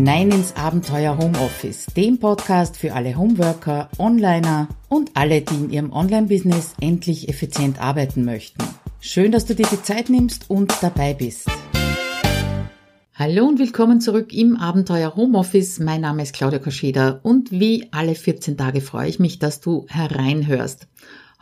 hinein ins Abenteuer Homeoffice, dem Podcast für alle Homeworker, Onliner und alle, die in ihrem Online-Business endlich effizient arbeiten möchten. Schön, dass du dir die Zeit nimmst und dabei bist. Hallo und willkommen zurück im Abenteuer Homeoffice. Mein Name ist Claudia Koscheda und wie alle 14 Tage freue ich mich, dass du hereinhörst.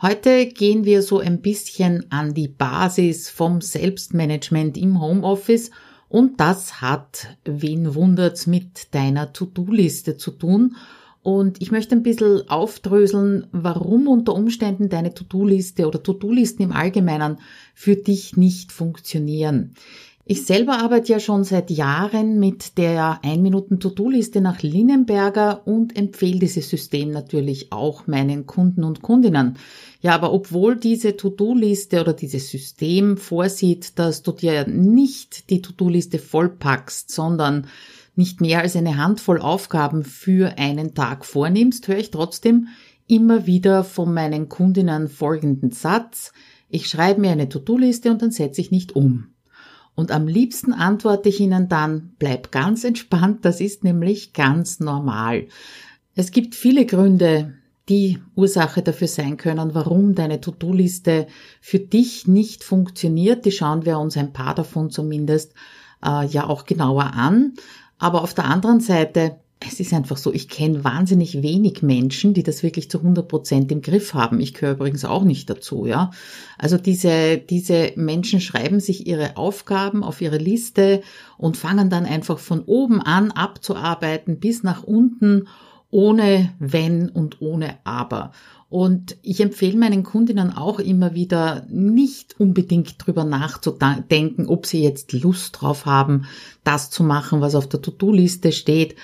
Heute gehen wir so ein bisschen an die Basis vom Selbstmanagement im Homeoffice – und das hat, wen wundert's, mit deiner To-Do-Liste zu tun. Und ich möchte ein bisschen aufdröseln, warum unter Umständen deine To-Do-Liste oder To-Do-Listen im Allgemeinen für dich nicht funktionieren. Ich selber arbeite ja schon seit Jahren mit der 1-Minuten-To-Do-Liste nach Linnenberger und empfehle dieses System natürlich auch meinen Kunden und Kundinnen. Ja, aber obwohl diese To-Do-Liste oder dieses System vorsieht, dass du dir nicht die To-Do-Liste vollpackst, sondern nicht mehr als eine Handvoll Aufgaben für einen Tag vornimmst, höre ich trotzdem immer wieder von meinen Kundinnen folgenden Satz. Ich schreibe mir eine To-Do-Liste und dann setze ich nicht um. Und am liebsten antworte ich Ihnen dann, bleib ganz entspannt, das ist nämlich ganz normal. Es gibt viele Gründe, die Ursache dafür sein können, warum deine To-Do-Liste für dich nicht funktioniert. Die schauen wir uns ein paar davon zumindest äh, ja auch genauer an. Aber auf der anderen Seite es ist einfach so, ich kenne wahnsinnig wenig Menschen, die das wirklich zu 100 Prozent im Griff haben. Ich gehöre übrigens auch nicht dazu, ja. Also diese, diese Menschen schreiben sich ihre Aufgaben auf ihre Liste und fangen dann einfach von oben an abzuarbeiten bis nach unten ohne wenn und ohne aber. Und ich empfehle meinen Kundinnen auch immer wieder, nicht unbedingt drüber nachzudenken, ob sie jetzt Lust drauf haben, das zu machen, was auf der To-Do-Liste steht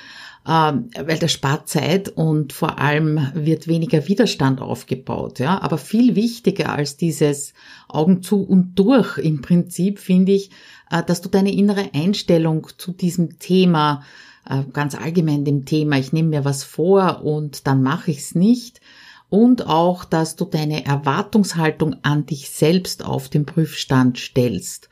weil das spart Zeit und vor allem wird weniger Widerstand aufgebaut. Ja, aber viel wichtiger als dieses Augen zu und durch im Prinzip finde ich, äh, dass du deine innere Einstellung zu diesem Thema äh, ganz allgemein dem Thema, ich nehme mir was vor und dann mache ich es nicht. Und auch, dass du deine Erwartungshaltung an dich selbst auf den Prüfstand stellst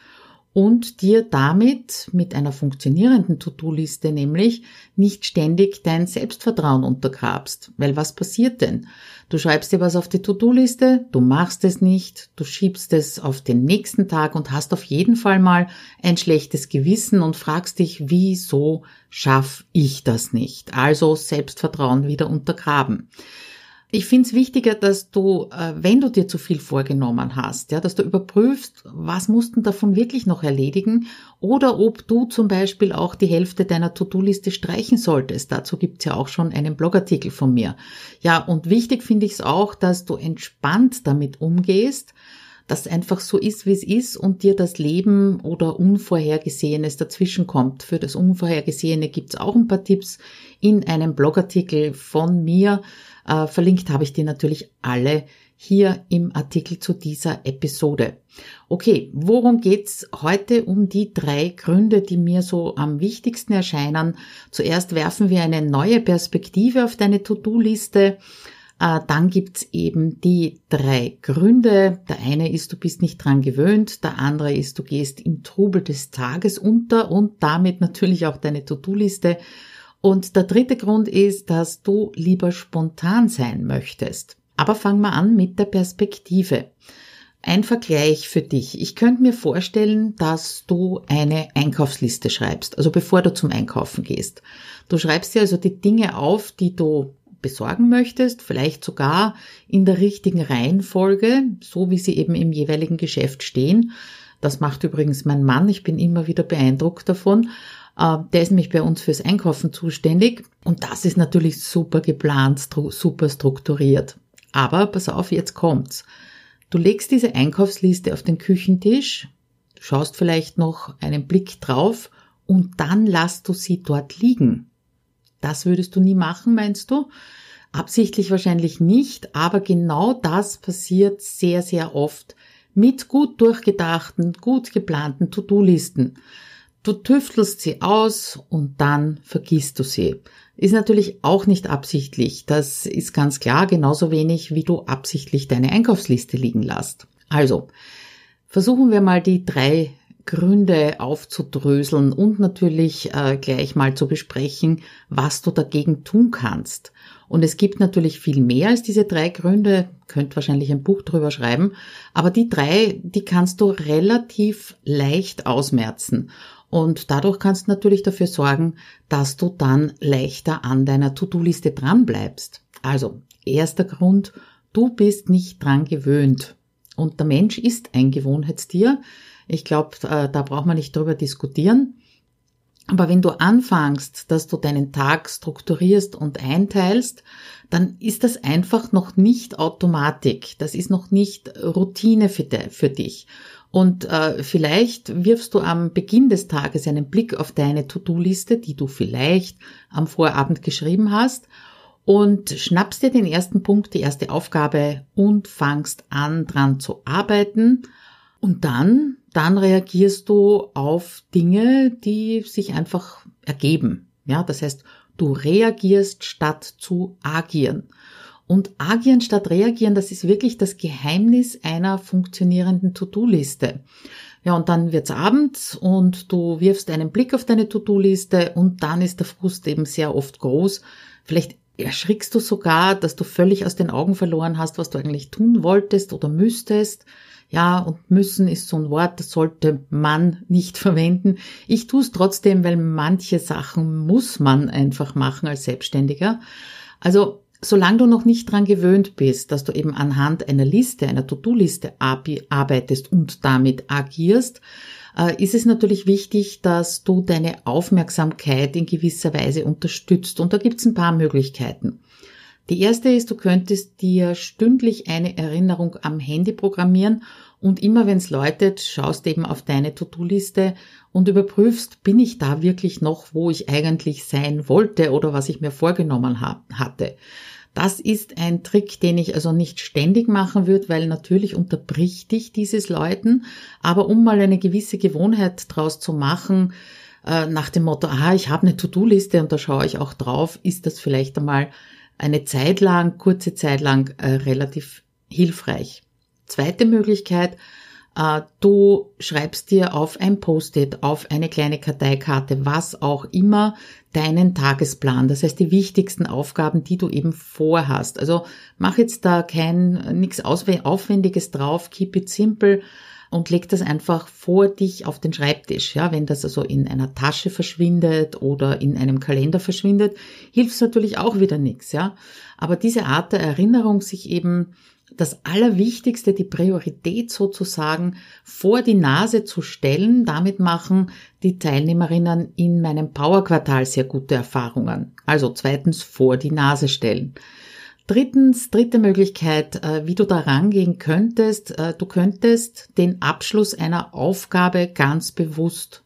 und dir damit mit einer funktionierenden To-Do-Liste nämlich nicht ständig dein Selbstvertrauen untergrabst. Weil was passiert denn? Du schreibst dir was auf die To-Do-Liste, du machst es nicht, du schiebst es auf den nächsten Tag und hast auf jeden Fall mal ein schlechtes Gewissen und fragst dich, wieso schaff ich das nicht? Also Selbstvertrauen wieder untergraben. Ich finde es wichtiger, dass du, äh, wenn du dir zu viel vorgenommen hast, ja, dass du überprüfst, was mussten davon wirklich noch erledigen oder ob du zum Beispiel auch die Hälfte deiner To-Do-Liste streichen solltest. Dazu gibt's ja auch schon einen Blogartikel von mir. Ja, und wichtig finde ich es auch, dass du entspannt damit umgehst, dass einfach so ist, wie es ist und dir das Leben oder Unvorhergesehenes dazwischen kommt. Für das Unvorhergesehene gibt's auch ein paar Tipps in einem Blogartikel von mir äh, verlinkt habe ich dir natürlich alle hier im Artikel zu dieser Episode. Okay, worum geht's heute um die drei Gründe, die mir so am wichtigsten erscheinen? Zuerst werfen wir eine neue Perspektive auf deine To-Do-Liste. Äh, dann gibt's eben die drei Gründe. Der eine ist, du bist nicht dran gewöhnt. Der andere ist, du gehst im Trubel des Tages unter und damit natürlich auch deine To-Do-Liste und der dritte Grund ist, dass du lieber spontan sein möchtest. Aber fang mal an mit der Perspektive. Ein Vergleich für dich. Ich könnte mir vorstellen, dass du eine Einkaufsliste schreibst, also bevor du zum Einkaufen gehst. Du schreibst dir also die Dinge auf, die du besorgen möchtest, vielleicht sogar in der richtigen Reihenfolge, so wie sie eben im jeweiligen Geschäft stehen. Das macht übrigens mein Mann. Ich bin immer wieder beeindruckt davon. Äh, der ist nämlich bei uns fürs Einkaufen zuständig und das ist natürlich super geplant, super strukturiert. Aber pass auf, jetzt kommt's. Du legst diese Einkaufsliste auf den Küchentisch, schaust vielleicht noch einen Blick drauf und dann lässt du sie dort liegen. Das würdest du nie machen, meinst du? Absichtlich wahrscheinlich nicht, aber genau das passiert sehr, sehr oft mit gut durchgedachten, gut geplanten To-Do-Listen. Du tüftelst sie aus und dann vergisst du sie. Ist natürlich auch nicht absichtlich. Das ist ganz klar, genauso wenig wie du absichtlich deine Einkaufsliste liegen lässt. Also, versuchen wir mal die drei Gründe aufzudröseln und natürlich äh, gleich mal zu besprechen, was du dagegen tun kannst. Und es gibt natürlich viel mehr als diese drei Gründe, könnt wahrscheinlich ein Buch drüber schreiben, aber die drei, die kannst du relativ leicht ausmerzen. Und dadurch kannst du natürlich dafür sorgen, dass du dann leichter an deiner To-Do-Liste dran bleibst. Also, erster Grund, du bist nicht dran gewöhnt. Und der Mensch ist ein Gewohnheitstier. Ich glaube, äh, da braucht man nicht drüber diskutieren. Aber wenn du anfängst, dass du deinen Tag strukturierst und einteilst, dann ist das einfach noch nicht Automatik. Das ist noch nicht Routine für, dich. Und äh, vielleicht wirfst du am Beginn des Tages einen Blick auf deine To-Do-Liste, die du vielleicht am Vorabend geschrieben hast, und schnappst dir den ersten Punkt, die erste Aufgabe und fangst an, dran zu arbeiten. Und dann dann reagierst du auf Dinge, die sich einfach ergeben. Ja, das heißt, du reagierst statt zu agieren. Und agieren statt reagieren, das ist wirklich das Geheimnis einer funktionierenden To-Do-Liste. Ja, und dann wird's Abend und du wirfst einen Blick auf deine To-Do-Liste und dann ist der Frust eben sehr oft groß. Vielleicht erschrickst du sogar, dass du völlig aus den Augen verloren hast, was du eigentlich tun wolltest oder müsstest. Ja, und müssen ist so ein Wort, das sollte man nicht verwenden. Ich tue es trotzdem, weil manche Sachen muss man einfach machen als Selbstständiger. Also solange du noch nicht dran gewöhnt bist, dass du eben anhand einer Liste, einer To-Do-Liste arbeitest und damit agierst, äh, ist es natürlich wichtig, dass du deine Aufmerksamkeit in gewisser Weise unterstützt. Und da gibt es ein paar Möglichkeiten. Die erste ist, du könntest dir stündlich eine Erinnerung am Handy programmieren und immer wenn es läutet, schaust eben auf deine To-Do-Liste und überprüfst, bin ich da wirklich noch, wo ich eigentlich sein wollte oder was ich mir vorgenommen hatte. Das ist ein Trick, den ich also nicht ständig machen würde, weil natürlich unterbricht dich dieses Läuten. Aber um mal eine gewisse Gewohnheit draus zu machen, äh, nach dem Motto, aha, ich habe eine To-Do-Liste und da schaue ich auch drauf, ist das vielleicht einmal eine Zeit lang, kurze Zeit lang äh, relativ hilfreich. Zweite Möglichkeit, äh, du schreibst dir auf ein Post-it, auf eine kleine Karteikarte, was auch immer, deinen Tagesplan. Das heißt, die wichtigsten Aufgaben, die du eben vorhast. Also mach jetzt da kein, nichts Aufwendiges drauf, keep it simple und leg das einfach vor dich auf den Schreibtisch. Ja, wenn das also in einer Tasche verschwindet oder in einem Kalender verschwindet, hilft es natürlich auch wieder nichts. Ja, aber diese Art der Erinnerung, sich eben das Allerwichtigste, die Priorität sozusagen vor die Nase zu stellen, damit machen die Teilnehmerinnen in meinem Powerquartal sehr gute Erfahrungen. Also zweitens vor die Nase stellen. Drittens, dritte Möglichkeit, äh, wie du da rangehen könntest. Äh, du könntest den Abschluss einer Aufgabe ganz bewusst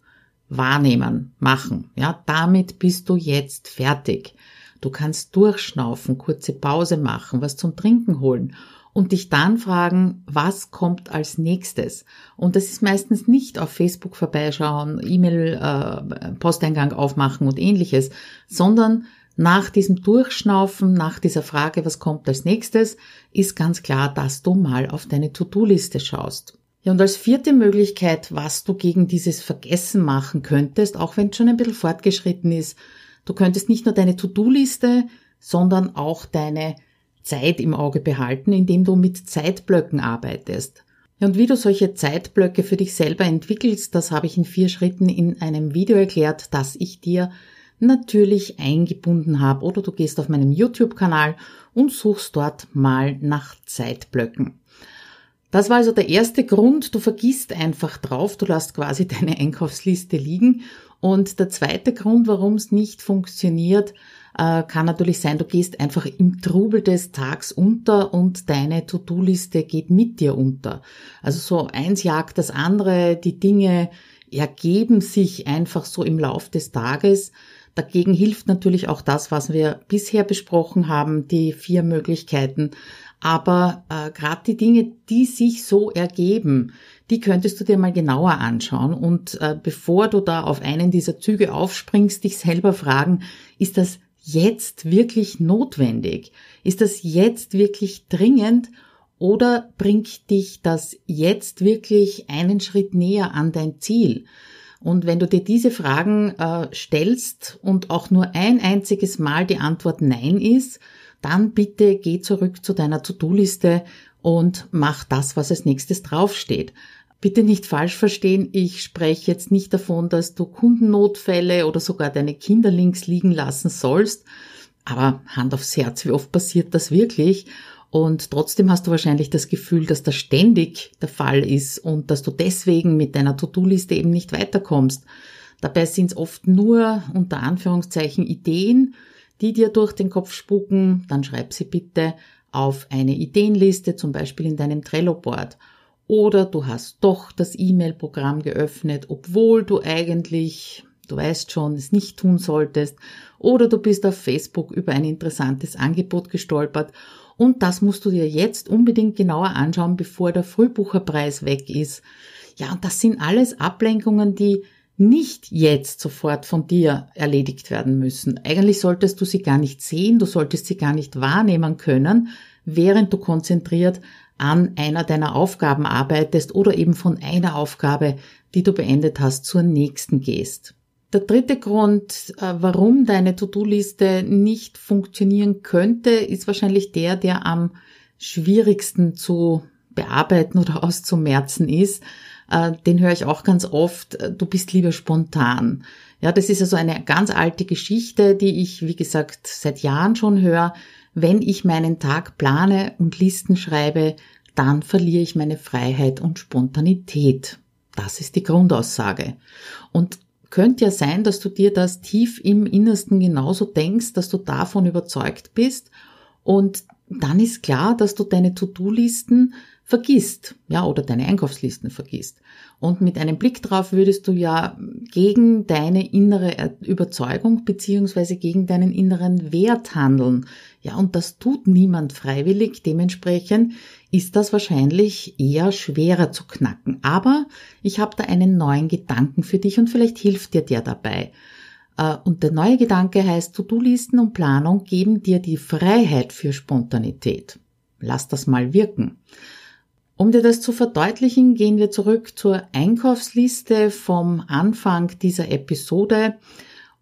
wahrnehmen, machen. Ja, damit bist du jetzt fertig. Du kannst durchschnaufen, kurze Pause machen, was zum Trinken holen und dich dann fragen, was kommt als nächstes. Und das ist meistens nicht auf Facebook vorbeischauen, E-Mail-Posteingang äh, aufmachen und ähnliches, sondern nach diesem Durchschnaufen, nach dieser Frage, was kommt als nächstes, ist ganz klar, dass du mal auf deine To-Do-Liste schaust. Ja, und als vierte Möglichkeit, was du gegen dieses Vergessen machen könntest, auch wenn es schon ein bisschen fortgeschritten ist, du könntest nicht nur deine To-Do-Liste, sondern auch deine Zeit im Auge behalten, indem du mit Zeitblöcken arbeitest. Ja, und wie du solche Zeitblöcke für dich selber entwickelst, das habe ich in vier Schritten in einem Video erklärt, das ich dir natürlich eingebunden habe oder du gehst auf meinem YouTube-Kanal und suchst dort mal nach Zeitblöcken. Das war also der erste Grund, du vergisst einfach drauf, du lässt quasi deine Einkaufsliste liegen. Und der zweite Grund, warum es nicht funktioniert, äh, kann natürlich sein, du gehst einfach im Trubel des Tags unter und deine To-Do-Liste geht mit dir unter. Also so eins jagt das andere, die Dinge ergeben sich einfach so im Lauf des Tages. Dagegen hilft natürlich auch das, was wir bisher besprochen haben, die vier Möglichkeiten. Aber äh, gerade die Dinge, die sich so ergeben, die könntest du dir mal genauer anschauen und äh, bevor du da auf einen dieser Züge aufspringst, dich selber fragen, ist das jetzt wirklich notwendig? Ist das jetzt wirklich dringend? Oder bringt dich das jetzt wirklich einen Schritt näher an dein Ziel? Und wenn du dir diese Fragen äh, stellst und auch nur ein einziges Mal die Antwort Nein ist, dann bitte geh zurück zu deiner To-Do-Liste und mach das, was als nächstes draufsteht. Bitte nicht falsch verstehen, ich spreche jetzt nicht davon, dass du Kundennotfälle oder sogar deine Kinder links liegen lassen sollst, aber Hand aufs Herz, wie oft passiert das wirklich? Und trotzdem hast du wahrscheinlich das Gefühl, dass das ständig der Fall ist und dass du deswegen mit deiner To-Do-Liste eben nicht weiterkommst. Dabei sind es oft nur unter Anführungszeichen Ideen, die dir durch den Kopf spuken. Dann schreib sie bitte auf eine Ideenliste, zum Beispiel in deinem Trello-Board. Oder du hast doch das E-Mail-Programm geöffnet, obwohl du eigentlich, du weißt schon, es nicht tun solltest. Oder du bist auf Facebook über ein interessantes Angebot gestolpert und das musst du dir jetzt unbedingt genauer anschauen, bevor der Frühbucherpreis weg ist. Ja, und das sind alles Ablenkungen, die nicht jetzt sofort von dir erledigt werden müssen. Eigentlich solltest du sie gar nicht sehen, du solltest sie gar nicht wahrnehmen können, während du konzentriert an einer deiner Aufgaben arbeitest oder eben von einer Aufgabe, die du beendet hast, zur nächsten gehst. Der dritte Grund, äh, warum deine To-Do-Liste nicht funktionieren könnte, ist wahrscheinlich der, der am schwierigsten zu bearbeiten oder auszumerzen ist. Äh, den höre ich auch ganz oft. Äh, du bist lieber spontan. Ja, das ist also eine ganz alte Geschichte, die ich, wie gesagt, seit Jahren schon höre. Wenn ich meinen Tag plane und Listen schreibe, dann verliere ich meine Freiheit und Spontanität. Das ist die Grundaussage. Und könnte ja sein, dass du dir das tief im Innersten genauso denkst, dass du davon überzeugt bist. Und dann ist klar, dass du deine To-Do-Listen vergisst, ja, oder deine Einkaufslisten vergisst. Und mit einem Blick drauf würdest du ja gegen deine innere Überzeugung beziehungsweise gegen deinen inneren Wert handeln. Ja, und das tut niemand freiwillig. Dementsprechend ist das wahrscheinlich eher schwerer zu knacken. Aber ich habe da einen neuen Gedanken für dich und vielleicht hilft dir der dabei. Äh, und der neue Gedanke heißt, To-Do-Listen und Planung geben dir die Freiheit für Spontanität. Lass das mal wirken. Um dir das zu verdeutlichen, gehen wir zurück zur Einkaufsliste vom Anfang dieser Episode.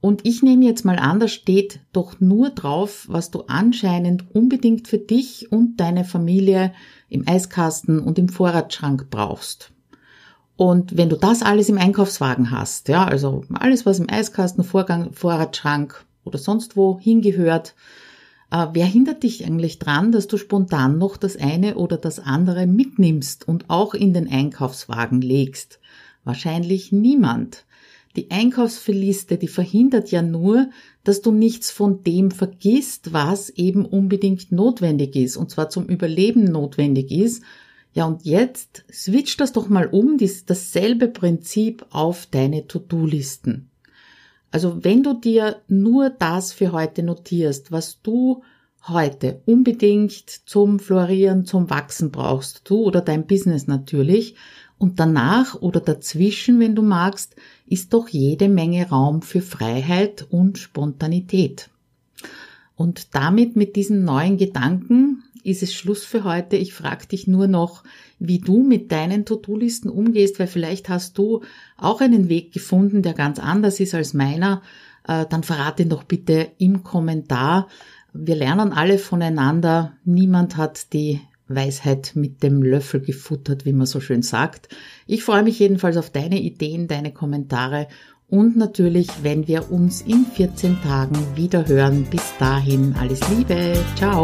Und ich nehme jetzt mal an, da steht doch nur drauf, was du anscheinend unbedingt für dich und deine Familie im Eiskasten und im Vorratsschrank brauchst. Und wenn du das alles im Einkaufswagen hast, ja, also alles, was im Eiskasten, Vorgang, Vorratsschrank oder sonst wo hingehört, äh, wer hindert dich eigentlich dran, dass du spontan noch das eine oder das andere mitnimmst und auch in den Einkaufswagen legst? Wahrscheinlich niemand. Die Einkaufsliste, die verhindert ja nur, dass du nichts von dem vergisst, was eben unbedingt notwendig ist, und zwar zum Überleben notwendig ist. Ja, und jetzt switch das doch mal um, dasselbe Prinzip auf deine To-Do-Listen. Also wenn du dir nur das für heute notierst, was du heute unbedingt zum Florieren, zum Wachsen brauchst, du oder dein Business natürlich, und danach oder dazwischen, wenn du magst, ist doch jede Menge Raum für Freiheit und Spontanität. Und damit mit diesen neuen Gedanken ist es Schluss für heute. Ich frage dich nur noch, wie du mit deinen To-Do-Listen umgehst, weil vielleicht hast du auch einen Weg gefunden, der ganz anders ist als meiner. Äh, dann verrate ihn doch bitte im Kommentar. Wir lernen alle voneinander. Niemand hat die Weisheit mit dem Löffel gefuttert, wie man so schön sagt. Ich freue mich jedenfalls auf deine Ideen, deine Kommentare und natürlich, wenn wir uns in 14 Tagen wieder hören. Bis dahin alles Liebe. Ciao.